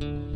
you